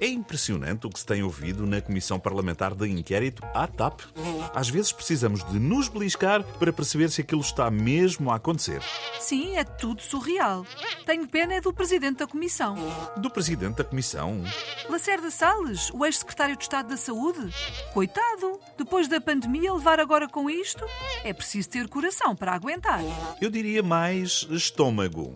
É impressionante o que se tem ouvido na Comissão Parlamentar de Inquérito à TAP. Às vezes precisamos de nos beliscar para perceber se aquilo está mesmo a acontecer. Sim, é tudo surreal. Tenho pena é do presidente da comissão. Do Presidente da Comissão. Lacerda Salles, o ex-secretário de Estado da Saúde. Coitado, depois da pandemia levar agora com isto, é preciso ter coração para aguentar. Eu diria mais estômago.